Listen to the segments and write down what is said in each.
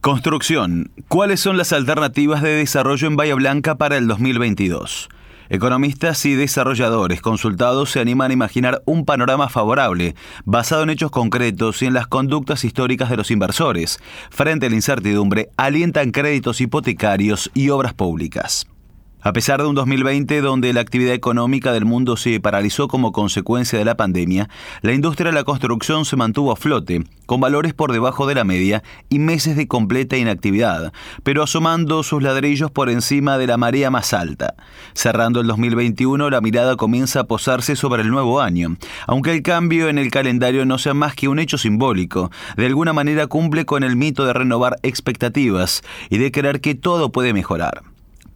Construcción. ¿Cuáles son las alternativas de desarrollo en Bahía Blanca para el 2022? Economistas y desarrolladores consultados se animan a imaginar un panorama favorable, basado en hechos concretos y en las conductas históricas de los inversores. Frente a la incertidumbre, alientan créditos hipotecarios y obras públicas. A pesar de un 2020 donde la actividad económica del mundo se paralizó como consecuencia de la pandemia, la industria de la construcción se mantuvo a flote, con valores por debajo de la media y meses de completa inactividad, pero asomando sus ladrillos por encima de la marea más alta. Cerrando el 2021, la mirada comienza a posarse sobre el nuevo año, aunque el cambio en el calendario no sea más que un hecho simbólico, de alguna manera cumple con el mito de renovar expectativas y de creer que todo puede mejorar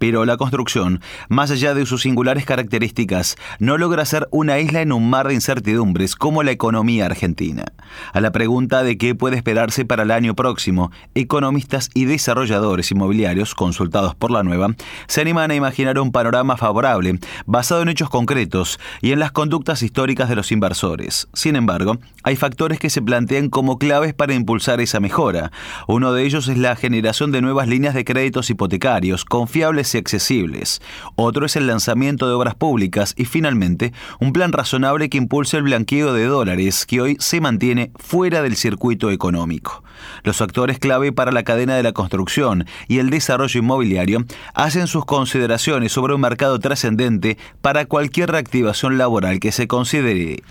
pero la construcción, más allá de sus singulares características, no logra ser una isla en un mar de incertidumbres como la economía argentina. A la pregunta de qué puede esperarse para el año próximo, economistas y desarrolladores inmobiliarios consultados por la nueva se animan a imaginar un panorama favorable, basado en hechos concretos y en las conductas históricas de los inversores. Sin embargo, hay factores que se plantean como claves para impulsar esa mejora. Uno de ellos es la generación de nuevas líneas de créditos hipotecarios confiables accesibles. Otro es el lanzamiento de obras públicas y finalmente un plan razonable que impulse el blanqueo de dólares que hoy se mantiene fuera del circuito económico. Los actores clave para la cadena de la construcción y el desarrollo inmobiliario hacen sus consideraciones sobre un mercado trascendente para cualquier reactivación laboral que se considere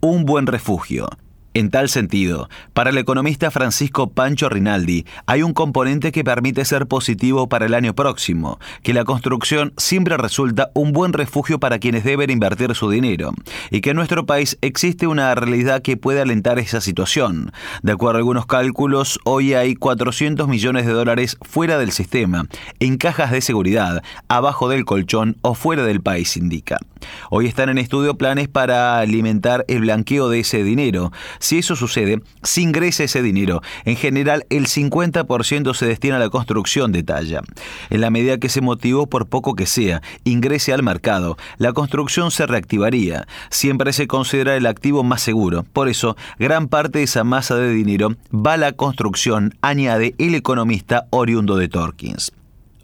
un buen refugio. En tal sentido, para el economista Francisco Pancho Rinaldi, hay un componente que permite ser positivo para el año próximo, que la construcción siempre resulta un buen refugio para quienes deben invertir su dinero, y que en nuestro país existe una realidad que puede alentar esa situación. De acuerdo a algunos cálculos, hoy hay 400 millones de dólares fuera del sistema, en cajas de seguridad, abajo del colchón o fuera del país, indica. Hoy están en estudio planes para alimentar el blanqueo de ese dinero, si eso sucede, se ingresa ese dinero. En general, el 50% se destina a la construcción de talla. En la medida que ese motivo, por poco que sea, ingrese al mercado, la construcción se reactivaría. Siempre se considera el activo más seguro. Por eso, gran parte de esa masa de dinero va a la construcción, añade el economista oriundo de Torkins.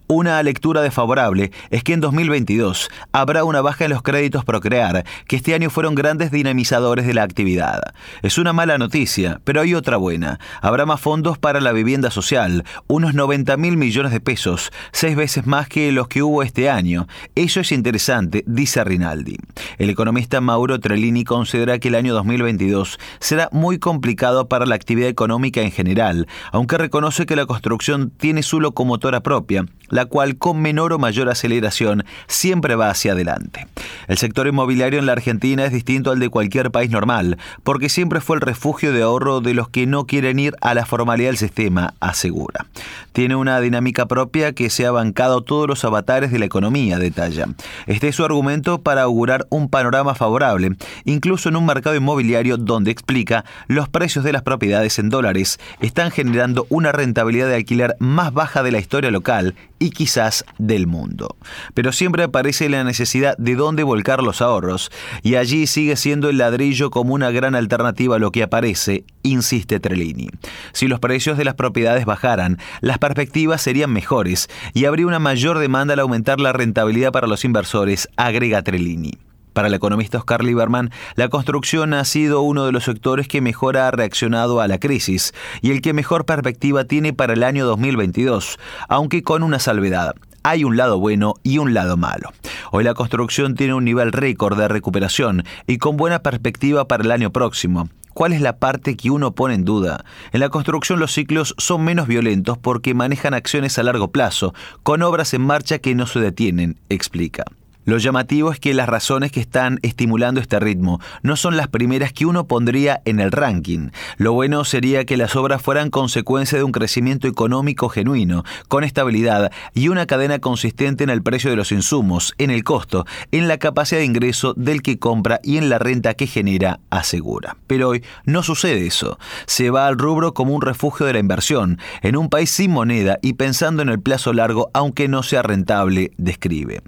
Una lectura desfavorable es que en 2022 habrá una baja en los créditos Procrear, que este año fueron grandes dinamizadores de la actividad. Es una mala noticia, pero hay otra buena. Habrá más fondos para la vivienda social, unos 90 mil millones de pesos, seis veces más que los que hubo este año. Eso es interesante, dice Rinaldi. El economista Mauro Trellini considera que el año 2022 será muy complicado para la actividad económica en general, aunque reconoce que la construcción tiene su locomotora propia la cual con menor o mayor aceleración siempre va hacia adelante. El sector inmobiliario en la Argentina es distinto al de cualquier país normal, porque siempre fue el refugio de ahorro de los que no quieren ir a la formalidad del sistema, asegura. Tiene una dinámica propia que se ha bancado todos los avatares de la economía, detalla. Este es su argumento para augurar un panorama favorable, incluso en un mercado inmobiliario donde explica los precios de las propiedades en dólares están generando una rentabilidad de alquiler más baja de la historia local y quizás del mundo. Pero siempre aparece la necesidad de dónde volcar los ahorros, y allí sigue siendo el ladrillo como una gran alternativa a lo que aparece, insiste Trellini. Si los precios de las propiedades bajaran, las perspectivas serían mejores y habría una mayor demanda al aumentar la rentabilidad para los inversores, agrega Trellini. Para el economista Oscar Lieberman, la construcción ha sido uno de los sectores que mejor ha reaccionado a la crisis y el que mejor perspectiva tiene para el año 2022, aunque con una salvedad. Hay un lado bueno y un lado malo. Hoy la construcción tiene un nivel récord de recuperación y con buena perspectiva para el año próximo. ¿Cuál es la parte que uno pone en duda? En la construcción los ciclos son menos violentos porque manejan acciones a largo plazo, con obras en marcha que no se detienen, explica. Lo llamativo es que las razones que están estimulando este ritmo no son las primeras que uno pondría en el ranking. Lo bueno sería que las obras fueran consecuencia de un crecimiento económico genuino, con estabilidad y una cadena consistente en el precio de los insumos, en el costo, en la capacidad de ingreso del que compra y en la renta que genera, asegura. Pero hoy no sucede eso. Se va al rubro como un refugio de la inversión, en un país sin moneda y pensando en el plazo largo aunque no sea rentable, describe.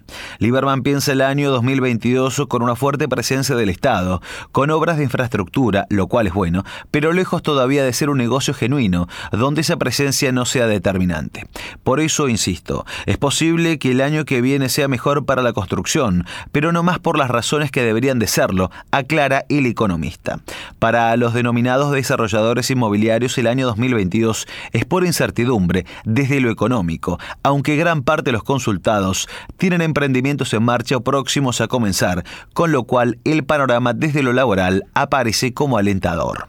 El año 2022 con una fuerte presencia del Estado, con obras de infraestructura, lo cual es bueno, pero lejos todavía de ser un negocio genuino, donde esa presencia no sea determinante. Por eso insisto, es posible que el año que viene sea mejor para la construcción, pero no más por las razones que deberían de serlo, aclara el economista. Para los denominados desarrolladores inmobiliarios, el año 2022 es por incertidumbre desde lo económico, aunque gran parte de los consultados tienen emprendimientos en marcha o próximos a comenzar, con lo cual el panorama desde lo laboral aparece como alentador.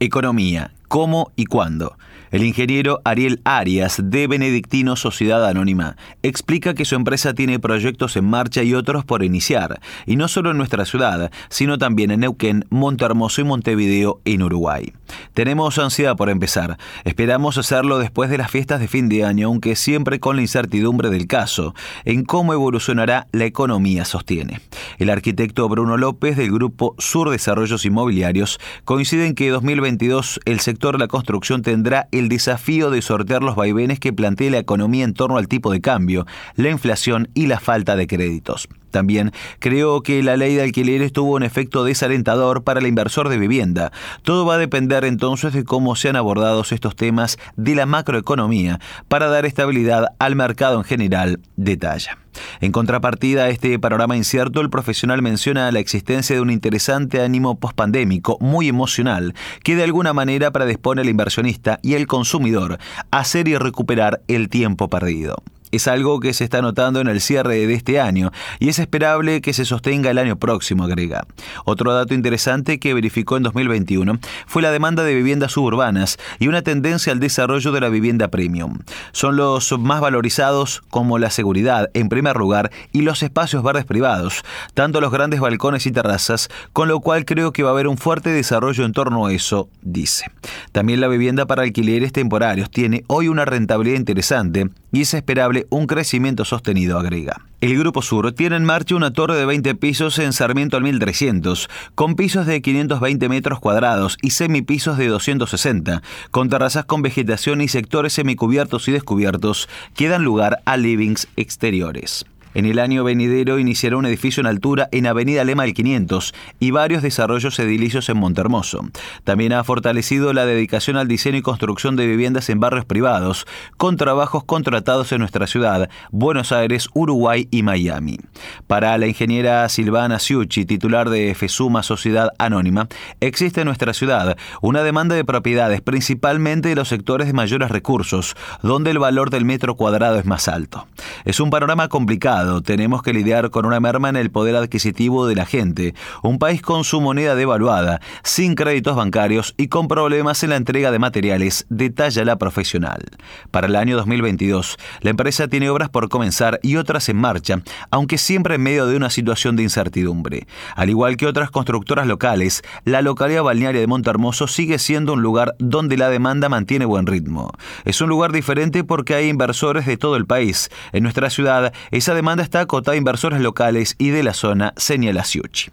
Economía, ¿cómo y cuándo? El ingeniero Ariel Arias, de Benedictino Sociedad Anónima, explica que su empresa tiene proyectos en marcha y otros por iniciar, y no solo en nuestra ciudad, sino también en Neuquén, Montehermoso y Montevideo, en Uruguay. Tenemos ansiedad por empezar. Esperamos hacerlo después de las fiestas de fin de año, aunque siempre con la incertidumbre del caso, en cómo evolucionará la economía, sostiene. El arquitecto Bruno López, del grupo Sur Desarrollos Inmobiliarios, coincide en que 2022 el sector de la construcción tendrá el el desafío de sortear los vaivenes que plantea la economía en torno al tipo de cambio, la inflación y la falta de créditos. También creo que la ley de alquileres tuvo un efecto desalentador para el inversor de vivienda. Todo va a depender entonces de cómo sean abordados estos temas de la macroeconomía para dar estabilidad al mercado en general, detalla. En contrapartida a este panorama incierto, el profesional menciona la existencia de un interesante ánimo pospandémico muy emocional que de alguna manera predispone al inversionista y al consumidor a hacer y recuperar el tiempo perdido es algo que se está notando en el cierre de este año y es esperable que se sostenga el año próximo, agrega. Otro dato interesante que verificó en 2021 fue la demanda de viviendas suburbanas y una tendencia al desarrollo de la vivienda premium. Son los más valorizados como la seguridad, en primer lugar, y los espacios verdes privados, tanto los grandes balcones y terrazas, con lo cual creo que va a haber un fuerte desarrollo en torno a eso, dice. También la vivienda para alquileres temporarios tiene hoy una rentabilidad interesante y es esperable un crecimiento sostenido, agrega. El Grupo Sur tiene en marcha una torre de 20 pisos en Sarmiento al 1300, con pisos de 520 metros cuadrados y semipisos de 260, con terrazas con vegetación y sectores semicubiertos y descubiertos que dan lugar a livings exteriores. En el año venidero iniciará un edificio en altura en Avenida Lema del 500 y varios desarrollos edilicios en Montermoso. También ha fortalecido la dedicación al diseño y construcción de viviendas en barrios privados, con trabajos contratados en nuestra ciudad, Buenos Aires, Uruguay y Miami. Para la ingeniera Silvana Ciucci, titular de FESUMA Sociedad Anónima, existe en nuestra ciudad una demanda de propiedades, principalmente de los sectores de mayores recursos, donde el valor del metro cuadrado es más alto. Es un panorama complicado tenemos que lidiar con una merma en el poder adquisitivo de la gente, un país con su moneda devaluada, sin créditos bancarios y con problemas en la entrega de materiales, detalla la profesional. Para el año 2022, la empresa tiene obras por comenzar y otras en marcha, aunque siempre en medio de una situación de incertidumbre. Al igual que otras constructoras locales, la localidad balnearia de Montermoso sigue siendo un lugar donde la demanda mantiene buen ritmo. Es un lugar diferente porque hay inversores de todo el país. En nuestra ciudad, esa demanda demanda está acotada a inversores locales y de la zona, señala Siuchi.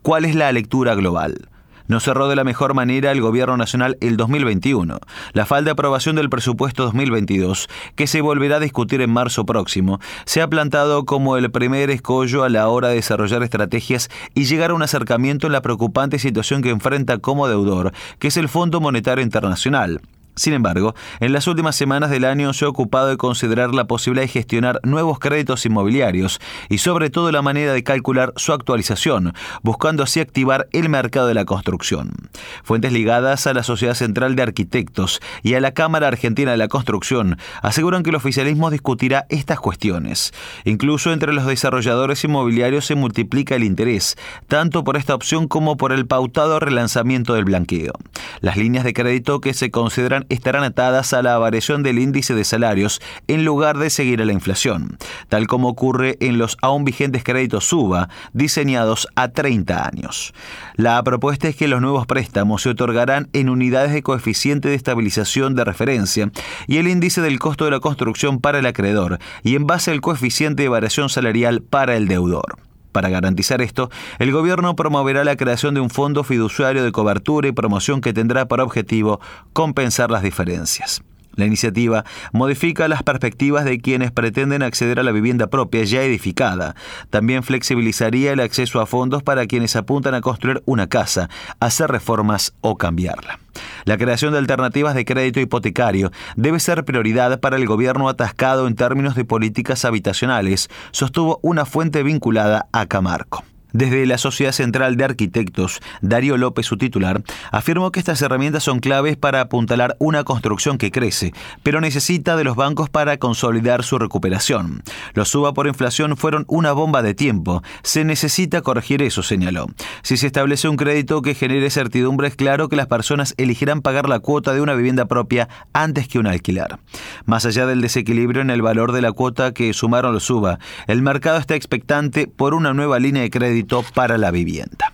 ¿Cuál es la lectura global? No cerró de la mejor manera el Gobierno Nacional el 2021. La falta de aprobación del presupuesto 2022, que se volverá a discutir en marzo próximo, se ha plantado como el primer escollo a la hora de desarrollar estrategias y llegar a un acercamiento en la preocupante situación que enfrenta como deudor, que es el Fondo Monetario Internacional. Sin embargo, en las últimas semanas del año se ha ocupado de considerar la posibilidad de gestionar nuevos créditos inmobiliarios y sobre todo la manera de calcular su actualización, buscando así activar el mercado de la construcción. Fuentes ligadas a la Sociedad Central de Arquitectos y a la Cámara Argentina de la Construcción aseguran que el oficialismo discutirá estas cuestiones. Incluso entre los desarrolladores inmobiliarios se multiplica el interés, tanto por esta opción como por el pautado relanzamiento del blanqueo. Las líneas de crédito que se consideran estarán atadas a la variación del índice de salarios en lugar de seguir a la inflación, tal como ocurre en los aún vigentes créditos SUBA, diseñados a 30 años. La propuesta es que los nuevos préstamos se otorgarán en unidades de coeficiente de estabilización de referencia y el índice del costo de la construcción para el acreedor y en base al coeficiente de variación salarial para el deudor. Para garantizar esto, el gobierno promoverá la creación de un fondo fiduciario de cobertura y promoción que tendrá por objetivo compensar las diferencias. La iniciativa modifica las perspectivas de quienes pretenden acceder a la vivienda propia ya edificada. También flexibilizaría el acceso a fondos para quienes apuntan a construir una casa, hacer reformas o cambiarla. La creación de alternativas de crédito hipotecario debe ser prioridad para el gobierno atascado en términos de políticas habitacionales, sostuvo una fuente vinculada a Camarco. Desde la Sociedad Central de Arquitectos, Darío López, su titular, afirmó que estas herramientas son claves para apuntalar una construcción que crece, pero necesita de los bancos para consolidar su recuperación. Los suba por inflación fueron una bomba de tiempo. Se necesita corregir eso, señaló. Si se establece un crédito que genere certidumbre, es claro que las personas elegirán pagar la cuota de una vivienda propia antes que un alquilar. Más allá del desequilibrio en el valor de la cuota que sumaron los suba, el mercado está expectante por una nueva línea de crédito para la vivienda.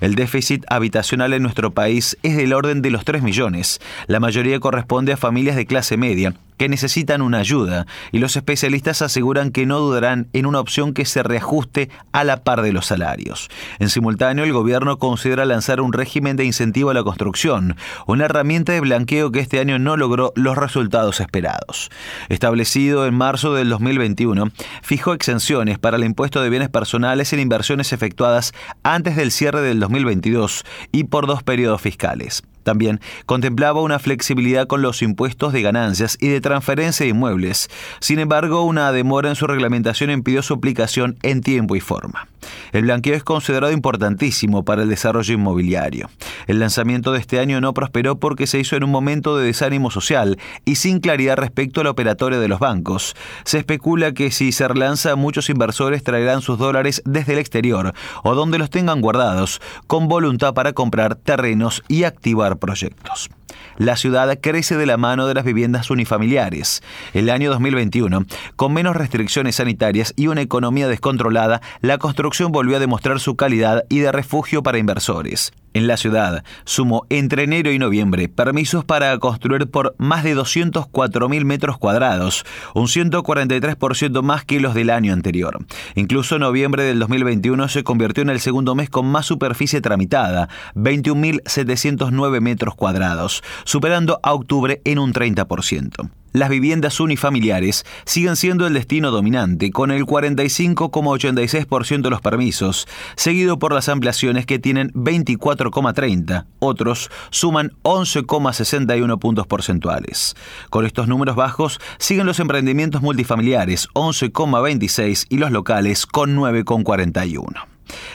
El déficit habitacional en nuestro país es del orden de los 3 millones. La mayoría corresponde a familias de clase media que necesitan una ayuda y los especialistas aseguran que no dudarán en una opción que se reajuste a la par de los salarios. En simultáneo, el gobierno considera lanzar un régimen de incentivo a la construcción, una herramienta de blanqueo que este año no logró los resultados esperados. Establecido en marzo del 2021, fijó exenciones para el impuesto de bienes personales en inversiones efectuadas antes del cierre del 2022 y por dos periodos fiscales. También contemplaba una flexibilidad con los impuestos de ganancias y de transferencia de inmuebles. Sin embargo, una demora en su reglamentación impidió su aplicación en tiempo y forma. El blanqueo es considerado importantísimo para el desarrollo inmobiliario. El lanzamiento de este año no prosperó porque se hizo en un momento de desánimo social y sin claridad respecto a la operatoria de los bancos. Se especula que si se relanza, muchos inversores traerán sus dólares desde el exterior o donde los tengan guardados, con voluntad para comprar terrenos y activar proyectos. La ciudad crece de la mano de las viviendas unifamiliares. El año 2021, con menos restricciones sanitarias y una economía descontrolada, la construcción volvió a demostrar su calidad y de refugio para inversores. En la ciudad sumó entre enero y noviembre permisos para construir por más de 204.000 metros cuadrados, un 143% más que los del año anterior. Incluso noviembre del 2021 se convirtió en el segundo mes con más superficie tramitada, 21.709 metros cuadrados, superando a octubre en un 30% las viviendas unifamiliares siguen siendo el destino dominante, con el 45,86% de los permisos, seguido por las ampliaciones que tienen 24,30. Otros suman 11,61 puntos porcentuales. Con estos números bajos siguen los emprendimientos multifamiliares, 11,26, y los locales con 9,41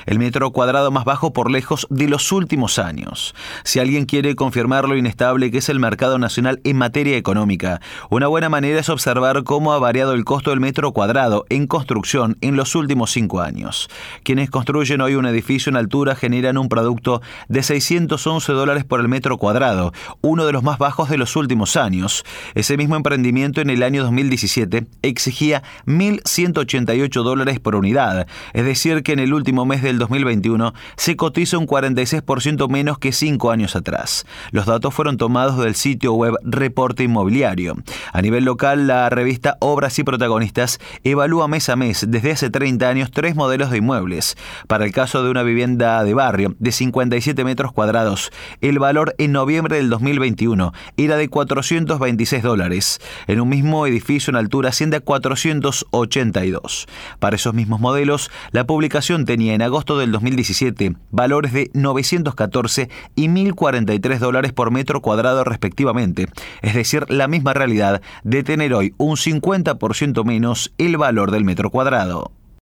el metro cuadrado más bajo por lejos de los últimos años. Si alguien quiere confirmar lo inestable que es el mercado nacional en materia económica, una buena manera es observar cómo ha variado el costo del metro cuadrado en construcción en los últimos cinco años. Quienes construyen hoy un edificio en altura generan un producto de 611 dólares por el metro cuadrado, uno de los más bajos de los últimos años. Ese mismo emprendimiento en el año 2017 exigía 1.188 dólares por unidad, es decir, que en el mes del 2021 se cotiza un 46% menos que cinco años atrás. Los datos fueron tomados del sitio web Reporte Inmobiliario. A nivel local, la revista Obras y Protagonistas evalúa mes a mes desde hace 30 años tres modelos de inmuebles. Para el caso de una vivienda de barrio de 57 metros cuadrados, el valor en noviembre del 2021 era de 426 dólares. En un mismo edificio en altura asciende a 482. Para esos mismos modelos, la publicación tenía en agosto del 2017 valores de 914 y 1.043 dólares por metro cuadrado respectivamente, es decir, la misma realidad de tener hoy un 50% menos el valor del metro cuadrado.